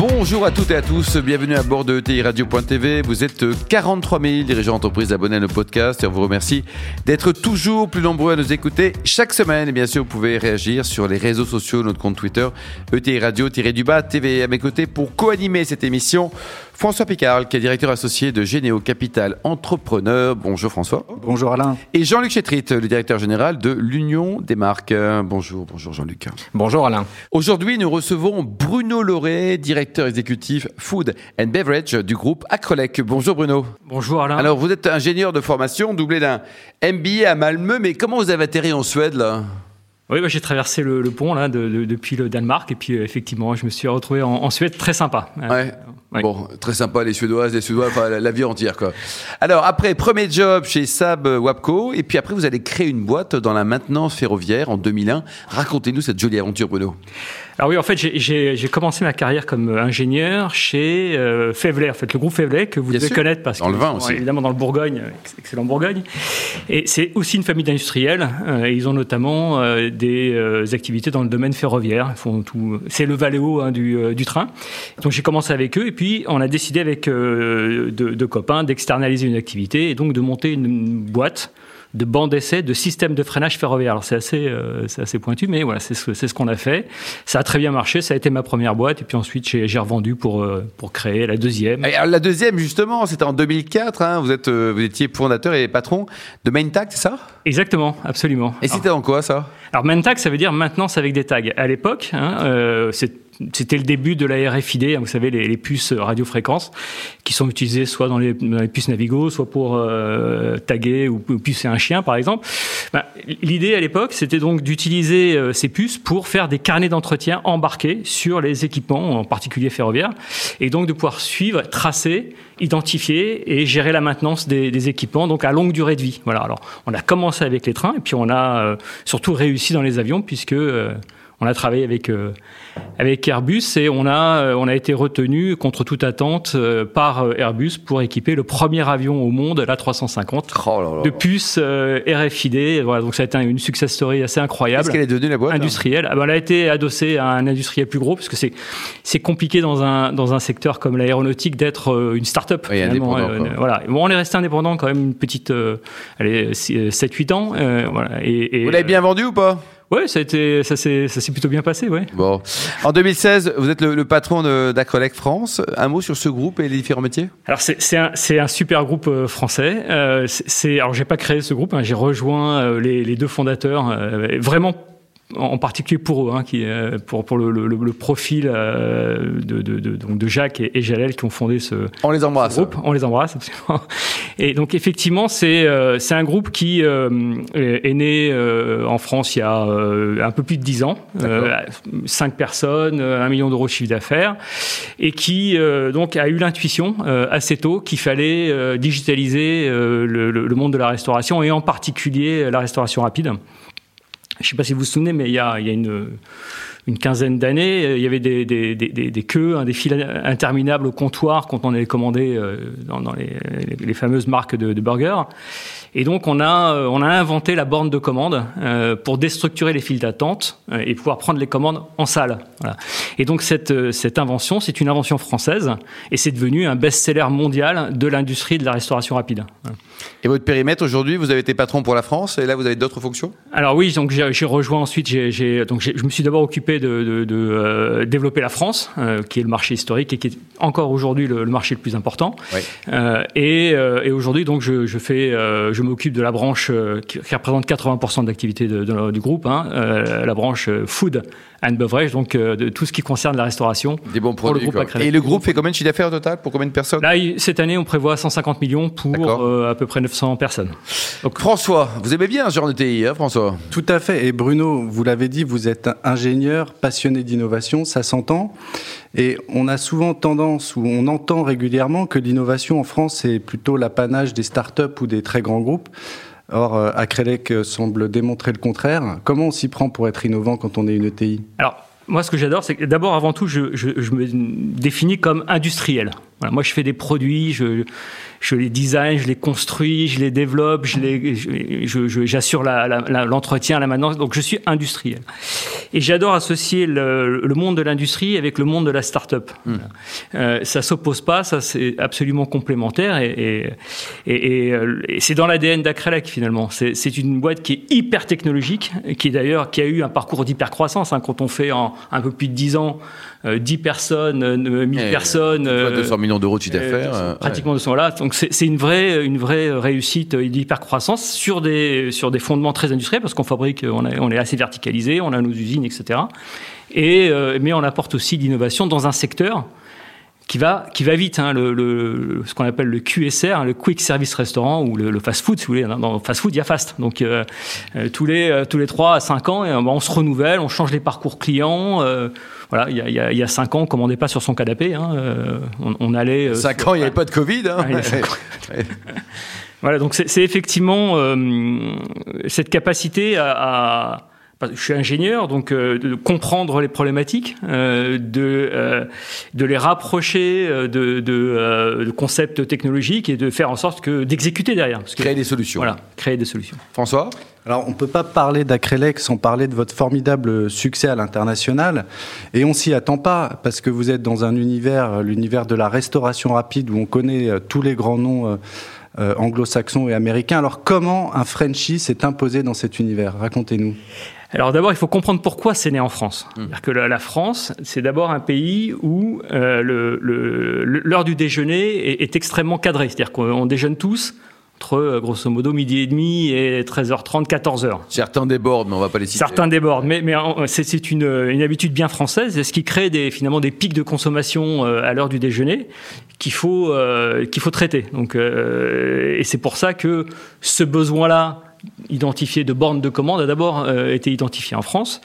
Bonjour à toutes et à tous, bienvenue à bord de ETI Radio.tv. Vous êtes 43 000 dirigeants d'entreprise abonnés à nos podcasts et on vous remercie d'être toujours plus nombreux à nous écouter chaque semaine. Et bien sûr, vous pouvez réagir sur les réseaux sociaux, notre compte Twitter, ETI Radio-du-bas TV. À mes côtés pour co-animer cette émission, François Picard, qui est directeur associé de Généo Capital Entrepreneur. Bonjour François. Bonjour Alain. Et Jean-Luc Chétrit, le directeur général de l'Union des marques. Bonjour, bonjour Jean-Luc. Bonjour Alain. Aujourd'hui, nous recevons Bruno Lauré, directeur exécutif Food and Beverage du groupe Acrolec. Bonjour Bruno. Bonjour Alain. Alors, vous êtes ingénieur de formation, doublé d'un MBA à Malmö, mais comment vous avez atterri en Suède là? Oui, bah, j'ai traversé le, pont là depuis le Danemark et puis euh, effectivement, je me suis retrouvé en, Suède, très sympa. Ouais. Bon, très sympa les Suédoises, les Suédois, enfin la, vie entière quoi. Alors après, premier job chez Saab Wapco, et puis après vous allez créer une boîte dans la maintenance ferroviaire en 2001. Racontez-nous cette jolie aventure, Bruno. Alors oui, en fait, j'ai commencé ma carrière comme ingénieur chez euh, en fait, le groupe Fevlet que vous devez connaître parce dans le vin aussi. évidemment dans le Bourgogne, excellent Bourgogne. Et c'est aussi une famille d'industriels. Euh, et ils ont notamment euh, des euh, activités dans le domaine ferroviaire. C'est le Valéo hein, du, du, train. Donc j'ai commencé avec eux et puis on a décidé avec deux, copains d'externaliser une activité et donc de monter une boîte de bancs d'essai de systèmes de freinage ferroviaire. Alors c'est assez, euh, c'est assez pointu, mais voilà, c'est ce, ce qu'on a fait. Ça a très bien marché, ça a été ma première boîte, et puis ensuite j'ai revendu pour, euh, pour créer la deuxième. alors, la deuxième, justement, c'était en 2004, hein, vous, êtes, euh, vous étiez fondateur et patron de Maintact, c'est ça? Exactement, absolument. Et c'était en quoi ça? Alors Maintact, ça veut dire maintenance avec des tags. À l'époque, hein, c'est c'était le début de la RFID, hein, vous savez, les, puces radiofréquences, qui sont utilisées soit dans les, puces Navigo, soit pour euh, taguer ou, pucer un chien, par exemple. Ben, l'idée à l'époque, c'était donc d'utiliser euh, ces puces pour faire des carnets d'entretien embarqués sur les équipements, en particulier ferroviaires, et donc de pouvoir suivre, tracer, identifier et gérer la maintenance des, équipements, donc à longue durée de vie. Voilà. Alors, on a commencé avec les trains, et puis on a euh, surtout réussi dans les avions, puisque on a travaillé avec euh, avec Airbus et on a euh, on a été retenu contre toute attente euh, par Airbus pour équiper le premier avion au monde, l'A350, de puces RFID. Voilà, donc ça a été une success story assez incroyable. Est-ce qu'elle est devenue la boîte industrielle ah ben, Elle a été adossée à un industriel plus gros parce que c'est c'est compliqué dans un dans un secteur comme l'aéronautique d'être une start-up. Oui, voilà. Bon, on est resté indépendant quand même une petite allez 7-8 ans. voilà. Et, et, Vous l'avez bien vendu ou pas? Oui, ça a été, ça s'est, ça s'est plutôt bien passé, ouais. Bon, en 2016, vous êtes le, patron d'Acrolec France. Un mot sur ce groupe et les différents métiers? Alors c'est, c'est un, c'est un super groupe euh, français. Euh, c'est, alors j'ai pas créé ce groupe, hein, j'ai rejoint euh, les, les, deux fondateurs, euh, vraiment en particulier pour eux, hein, qui, euh, pour, pour le, le, le profil euh, de, de, de, donc de Jacques et, et, Jalel qui ont fondé ce, on les embrasse. groupe. On les embrasse, absolument. Et donc effectivement, c'est euh, c'est un groupe qui est né en France il y a un peu plus de dix ans, cinq personnes, un million d'euros de chiffre d'affaires, et qui donc a eu l'intuition assez tôt qu'il fallait digitaliser le, le monde de la restauration et en particulier la restauration rapide. Je ne sais pas si vous vous souvenez, mais il y a, il y a une, une quinzaine d'années, il y avait des, des, des, des queues, hein, des files interminables au comptoir quand on allait commander euh, dans, dans les, les, fameuses marques de, de burgers. Et donc on a, euh, on a inventé la borne de commande euh, pour déstructurer les files d'attente euh, et pouvoir prendre les commandes en salle. Voilà. Et donc cette, cette invention, c'est une invention française et c'est devenu un best-seller mondial de l'industrie de la restauration rapide. Et votre périmètre aujourd'hui, vous avez été patron pour la France et là vous avez d'autres fonctions? Alors oui, donc j'ai rejoint ensuite, j'ai, donc je me suis d'abord occupé de, de, de euh, développer la France, euh, qui est le marché historique et qui est encore aujourd'hui le, le, marché le plus important. Oui. Euh, et, et aujourd'hui donc je, je fais, je m'occupe de la branche qui, représente 80% de l'activité du groupe, hein, la branche food and beverage, donc de tout ce qui concerne la restauration. Des bons produits. Pour le groupe et le groupe fait combien de chiffre d'affaires au total pour combien de personnes? Là, cette année, on prévoit 150 millions pour à peu près 900 personnes. Donc, François, vous aimez bien ce genre de TI, hein, François? Tout à fait. Et Bruno, vous l'avez dit, vous êtes ingénieur, passionné d'innovation, ça s'entend. Et on a souvent tendance, ou on entend régulièrement, que l'innovation en France est plutôt l'apanage des startups ou des très grands groupes. Or, Acrelec semble démontrer le contraire. Comment on s'y prend pour être innovant quand on est une ETI Alors, Moi, ce que j'adore, c'est que d'abord, avant tout, je, me définis comme industriel. Moi, je fais des produits, je, je les design, je les construis, je les développe, je les, j'assure l'entretien, la, la, maintenance. Donc, je suis industriel. Et j'adore associer le, le, monde de l'industrie avec le monde de la start-up. Mmh. Euh, ça s'oppose pas, ça c'est absolument complémentaire et, et, et, et c'est dans l'ADN d'Acrelec finalement. C'est une boîte qui est hyper technologique, qui est d'ailleurs qui a eu un parcours d'hypercroissance. Hein, quand on fait en un peu plus de 10 ans 10 euh, personnes, 1000 euh, personnes. 200 euh, millions d'euros de chiffre d'affaires. pratiquement ouais. 200 là. Donc c'est une vraie, une vraie réussite d'hypercroissance sur des, sur des fondements très industriels parce qu'on fabrique, on, a, on est assez verticalisé, on a nos usines, etc. Et, mais on apporte aussi l'innovation dans un secteur qui va, qui va vite, hein, le, le, ce qu'on appelle le QSR, hein, le Quick Service Restaurant ou le, le fast food, si vous voulez. Dans fast food, il y a fast. Donc euh, tous les tous les trois à cinq ans, et, ben, on se renouvelle, on change les parcours clients. Euh, voilà, il y a, il y a, il y a cinq ans, on commandait pas sur son canapé. Hein, on, on, allait. cinq ans, il n'y avait pas de Covid. Hein. voilà, donc c'est effectivement cette capacité à, à je suis ingénieur, donc euh, de comprendre les problématiques, euh, de, euh, de les rapprocher euh, de, de, euh, de, concepts technologiques et de faire en sorte que d'exécuter derrière. Parce que, créer des solutions. Voilà, créer des solutions. François? Alors, on ne peut pas parler d'Acrelec sans parler de votre formidable succès à l'international. Et on s'y attend pas, parce que vous êtes dans un univers, l'univers de la restauration rapide, où on connaît tous les grands noms euh, anglo-saxons et américains. Alors, comment un Frenchie s'est imposé dans cet univers? Racontez-nous. Alors d'abord, il faut comprendre pourquoi c'est né en France. Mmh. que la, France, c'est d'abord un pays où euh, l'heure le, le, du déjeuner est, est extrêmement cadrée. C'est-à-dire qu'on déjeune tous entre grosso modo midi et demi et 13h30, 14h. Certains débordent, mais on va pas les citer. Certains débordent, mais, mais c'est une, une habitude bien française, ce qui crée des, finalement des pics de consommation euh, à l'heure du déjeuner qu'il faut, euh, qu'il faut traiter. Donc, euh, et c'est pour ça que ce besoin-là identifié de bornes de commande a d'abord euh, été identifié en France.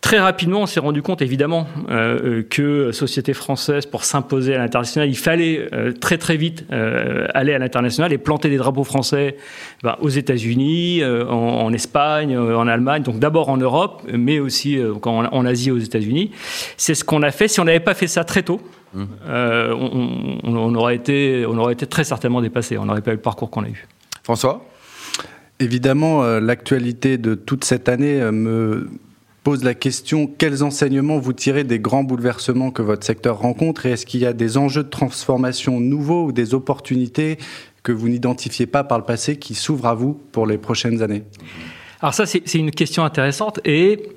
Très rapidement, on s'est rendu compte évidemment euh, que société française, pour s'imposer à l'international, il fallait euh, très très vite euh, aller à l'international et planter des drapeaux français ben, aux États-Unis, en, en, Espagne, en Allemagne, donc d'abord en Europe, mais aussi en, en, Asie, aux États-Unis. C'est ce qu'on a fait. Si on n'avait pas fait ça très tôt, mmh. on, on, aurait été, on aurait été très certainement dépassé. On n'aurait pas eu le parcours qu'on a eu. François? Évidemment, l'actualité de toute cette année me pose la question quels enseignements vous tirez des grands bouleversements que votre secteur rencontre et est-ce qu'il y a des enjeux de transformation nouveaux ou des opportunités que vous n'identifiez pas par le passé qui s'ouvrent à vous pour les prochaines années? Alors ça, c'est une question intéressante et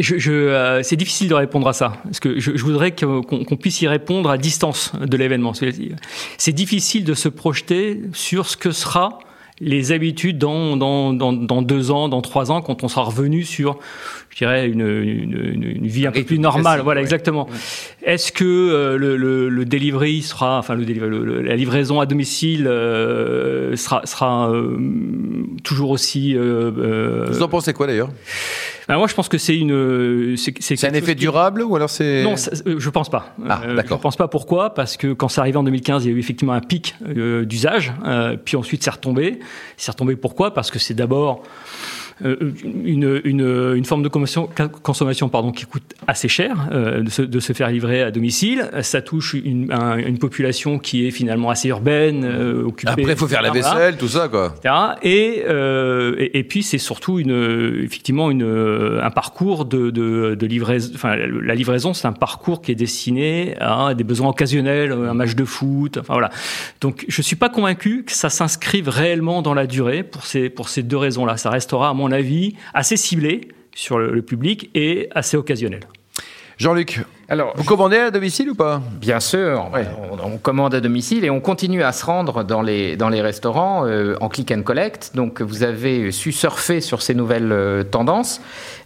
euh, c'est difficile de répondre à ça, parce que je, voudrais qu'on qu puisse y répondre à distance de l'événement. C'est difficile de se projeter sur ce que sera les habitudes dans, dans, dans, dans, deux ans, dans trois ans, quand on sera revenu sur, je dirais, une, une, une vie un peu plus normale. Voilà, ouais. exactement. Ouais. Est-ce que euh, le, le, le, delivery sera, enfin, le, le la livraison à domicile euh, sera, sera euh, toujours aussi. Euh, euh, Vous en pensez quoi d'ailleurs? Ben moi, je pense que c'est une. C'est un effet durable ou alors c'est. Non, je pense pas. Ah, euh, je pense pas. Pourquoi? Parce que quand c'est arrivé en 2015, il y a eu effectivement un pic euh, d'usage, euh, puis ensuite c'est retombé. C'est retombé pourquoi? Parce que c'est d'abord euh, une, une, une, forme de consommation, consommation pardon, qui coûte assez cher euh, de, se, de, se, faire livrer à domicile. Ça touche une, un, une population qui est finalement assez urbaine, euh, occupée. Après, il faut faire la vaisselle, tout ça, quoi. Et, euh, et, et, puis, c'est surtout une, effectivement une, un parcours de, de, de livraison. Enfin, la livraison, c'est un parcours qui est destiné à des besoins occasionnels, un match de foot. Enfin, voilà. Donc, je suis pas convaincu que ça s'inscrive réellement dans la durée pour ces, pour ces deux raisons-là. Ça restera, à mon avis, assez ciblé sur le, le public et assez occasionnel. Jean-Luc, alors, vous commandez à domicile ou pas? Bien sûr, ouais. on, on, commande à domicile et on continue à se rendre dans les, dans les restaurants euh, en click and collect. Donc, vous avez su surfer sur ces nouvelles euh, tendances.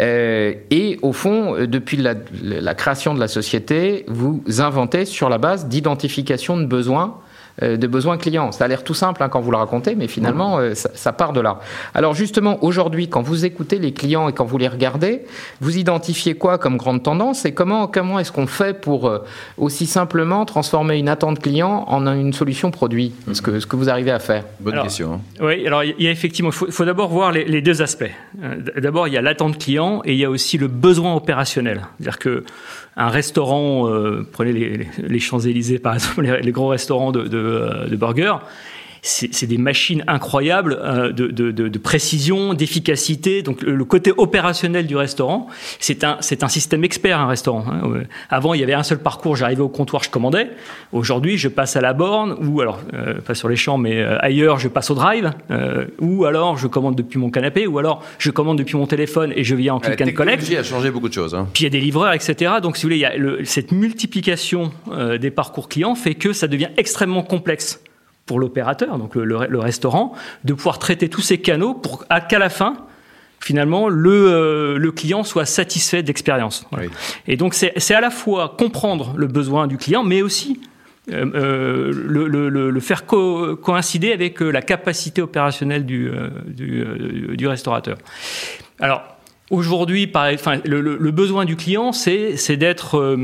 Euh, et au fond, depuis la, la, création de la société, vous inventez sur la base d'identification de besoins de besoins clients. Ça a l'air tout simple hein, quand vous le racontez, mais finalement, euh, ça, ça, part de là. Alors justement, aujourd'hui, quand vous écoutez les clients et quand vous les regardez, vous identifiez quoi comme grande tendance et comment, comment est-ce qu'on fait pour euh, aussi simplement transformer une attente client en une solution produit? Ce que, ce que vous arrivez à faire? Bonne alors, question. Hein. Oui, alors il y a effectivement, il faut, faut d'abord voir les, les, deux aspects. D'abord, il y a l'attente client et il y a aussi le besoin opérationnel. C'est-à-dire que un restaurant, euh, prenez les, les, les Champs-Élysées par exemple, les, les, gros restaurants de, de, de burgers, c'est des machines incroyables euh, de, de, de, précision, d'efficacité. Donc le, le, côté opérationnel du restaurant, c'est un, un système expert, un restaurant. Hein. Avant, il y avait un seul parcours, j'arrivais au comptoir, je commandais. Aujourd'hui, je passe à la borne, ou alors, euh, pas sur les champs, mais euh, ailleurs, je passe au drive, euh, ou alors je commande depuis mon canapé, ou alors je commande depuis mon téléphone et je viens en click and collect. La a changé beaucoup de choses. Hein. Puis il y a des livreurs, etc. Donc si vous voulez, il y a le, cette multiplication euh, des parcours clients fait que ça devient extrêmement complexe pour l'opérateur, donc le, le, le, restaurant, de pouvoir traiter tous ces canaux pour qu'à la fin, finalement, le, euh, le client soit satisfait d'expérience. Voilà. Oui. Et donc, c'est à la fois comprendre le besoin du client, mais aussi euh, euh, le, le, le, faire co coïncider avec la capacité opérationnelle du, du, du restaurateur. Alors, aujourd'hui, le, besoin du client, c'est d'être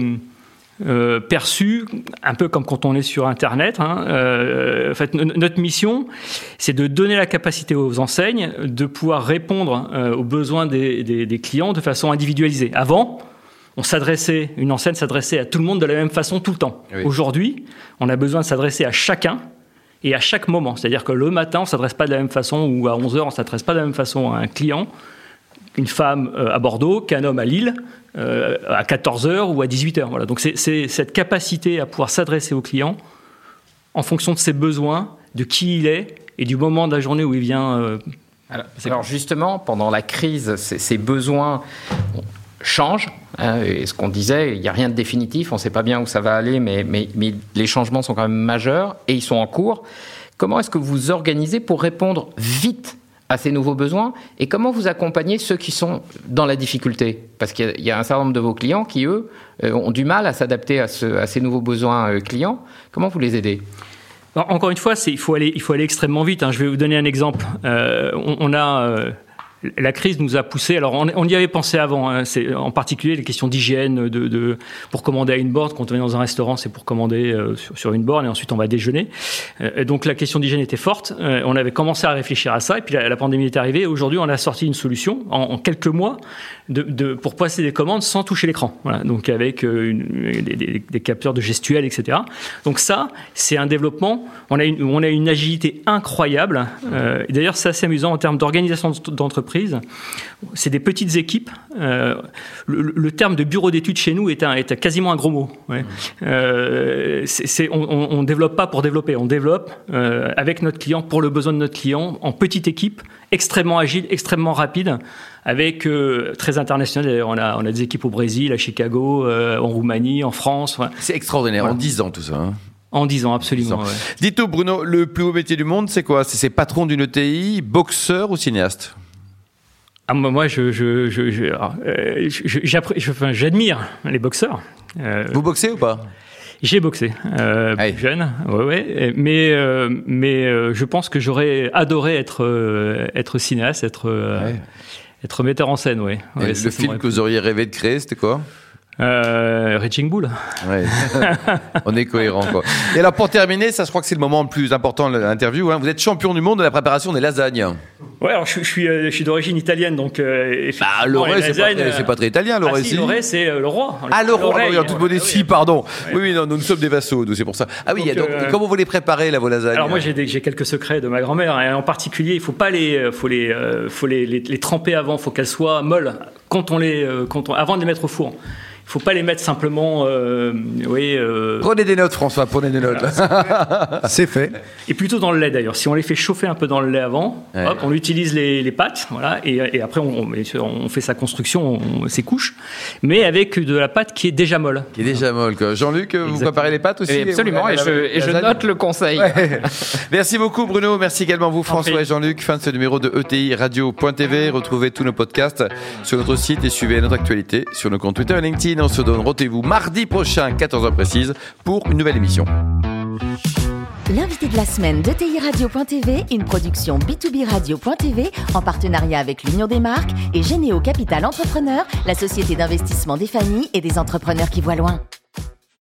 euh, perçu un peu comme quand on est sur Internet. Hein. Euh, en fait, notre mission, c'est de donner la capacité aux enseignes de pouvoir répondre euh, aux besoins des, des, des, clients de façon individualisée. Avant, on s'adressait, une enseigne s'adressait à tout le monde de la même façon tout le temps. Oui. Aujourd'hui, on a besoin de s'adresser à chacun et à chaque moment. C'est-à-dire que le matin, on s'adresse pas de la même façon ou à 11 heures, on s'adresse pas de la même façon à un client une femme à Bordeaux qu'un homme à Lille euh, à 14h ou à 18h. Voilà. Donc c'est cette capacité à pouvoir s'adresser au client en fonction de ses besoins, de qui il est et du moment de la journée où il vient. Euh, alors, alors, justement, pendant la crise, ces besoins changent. Hein, et ce qu'on disait, il n'y a rien de définitif, on ne sait pas bien où ça va aller, mais, mais, mais les changements sont quand même majeurs et ils sont en cours. Comment est-ce que vous organisez pour répondre vite à ces nouveaux besoins et comment vous accompagnez ceux qui sont dans la difficulté? Parce qu'il y, a un certain nombre de vos clients qui, eux, euh, ont du mal à s'adapter à, ce, à, ces nouveaux besoins euh, clients. Comment vous les aidez? Encore une fois, il faut, aller, il faut aller extrêmement vite. Hein. Je vais vous donner un exemple. Euh, on, a la crise nous a poussé. Alors, on, y avait pensé avant. Hein, en particulier les questions d'hygiène, de, pour commander à une borne. Quand on est dans un restaurant, c'est pour commander euh, sur, une borne et ensuite on va déjeuner. Euh, donc, la question d'hygiène était forte. Euh, on avait commencé à réfléchir à ça et puis la, pandémie est arrivée. Aujourd'hui, on a sorti une solution en, quelques mois pour passer des commandes sans toucher l'écran. Donc, avec des, capteurs de gestuels, etc. Donc, ça, c'est un développement. On a une, on a une agilité incroyable. D'ailleurs, c'est assez amusant en termes d'organisation d'entreprise c'est des petites équipes. Euh, le, le, terme de bureau d'études chez nous est, un, est quasiment un gros mot. Ouais. Euh, c'est, on ne développe pas pour développer, on développe euh, avec notre client, pour le besoin de notre client, en petite équipe, extrêmement agile, extrêmement rapide, avec euh, très international. On a, on a des équipes au Brésil, à Chicago, euh, en Roumanie, en France. Ouais. C'est extraordinaire, Voilà. en 10 ans tout ça. Hein. En 10 ans, absolument. 10 ans. Ouais. Dites-nous, Bruno, le plus haut métier du monde, c'est quoi? C'est patron d'une ETI, boxeur ou cinéaste? Ah, moi, je, je, je, je, euh, je enfin, j'admire les boxeurs. Euh, Vous boxez ou pas? J'ai boxé euh, hey. jeune, ouais, ouais, mais euh, mais euh, je pense que j'aurais adoré être euh, être cinéaste, être être metteur en scène, ouais. ouais le film que vous auriez rêvé de créer, c'était quoi? Euh, Reaching Bull. Ouais. On est cohérent, quoi. Et alors, pour terminer, ça, je crois que c'est le moment le plus important de l'interview. Hein. Vous êtes champion du monde de la préparation des lasagnes. Ouais, alors je, je suis, je suis d'origine italienne, donc. Euh, bah, l'oré, c'est pas, très, pas très italien, l'oré, ah, si. L'oré, c'est euh, le roi. Ah, le roi, oui, en toute modestie, pardon. Oui, oui, oui non, nous, nous sommes des vassaux, nous, c'est pour ça. Ah oui, donc, donc euh, comment vous les préparez, là, vos lasagnes? Alors, moi, j'ai quelques secrets de ma grand-mère. Hein. En particulier, il faut pas les, faut les, faut les, les, les tremper avant, il faut qu'elles soient molles quand on les, quand on, avant de les mettre au four faut pas les mettre simplement. Euh, oui, euh... Prenez des notes, François. Prenez des notes. C'est fait. Et plutôt dans le lait d'ailleurs. Si on les fait chauffer un peu dans le lait avant, ouais. hop, on utilise les, les pâtes, voilà, et, et après on, on, fait sa construction, on, ses couches, mais avec de la pâte qui est déjà molle. Qui est déjà molle. Jean-Luc, vous préparez les pâtes aussi et Absolument. Et, je, et je note le conseil. Ouais. Merci beaucoup, Bruno. Merci également vous, François et Jean-Luc. Fin de ce numéro de ETI Radio.tv. Retrouvez tous nos podcasts sur notre site et suivez notre actualité sur nos comptes Twitter et LinkedIn. On se donne rendez-vous mardi prochain, 14h précise, pour une nouvelle émission. L'invité de la semaine de TI une production B2B Radio.tv en partenariat avec l'Union des marques et Généo Capital Entrepreneur, la société d'investissement des familles et des entrepreneurs qui voient loin.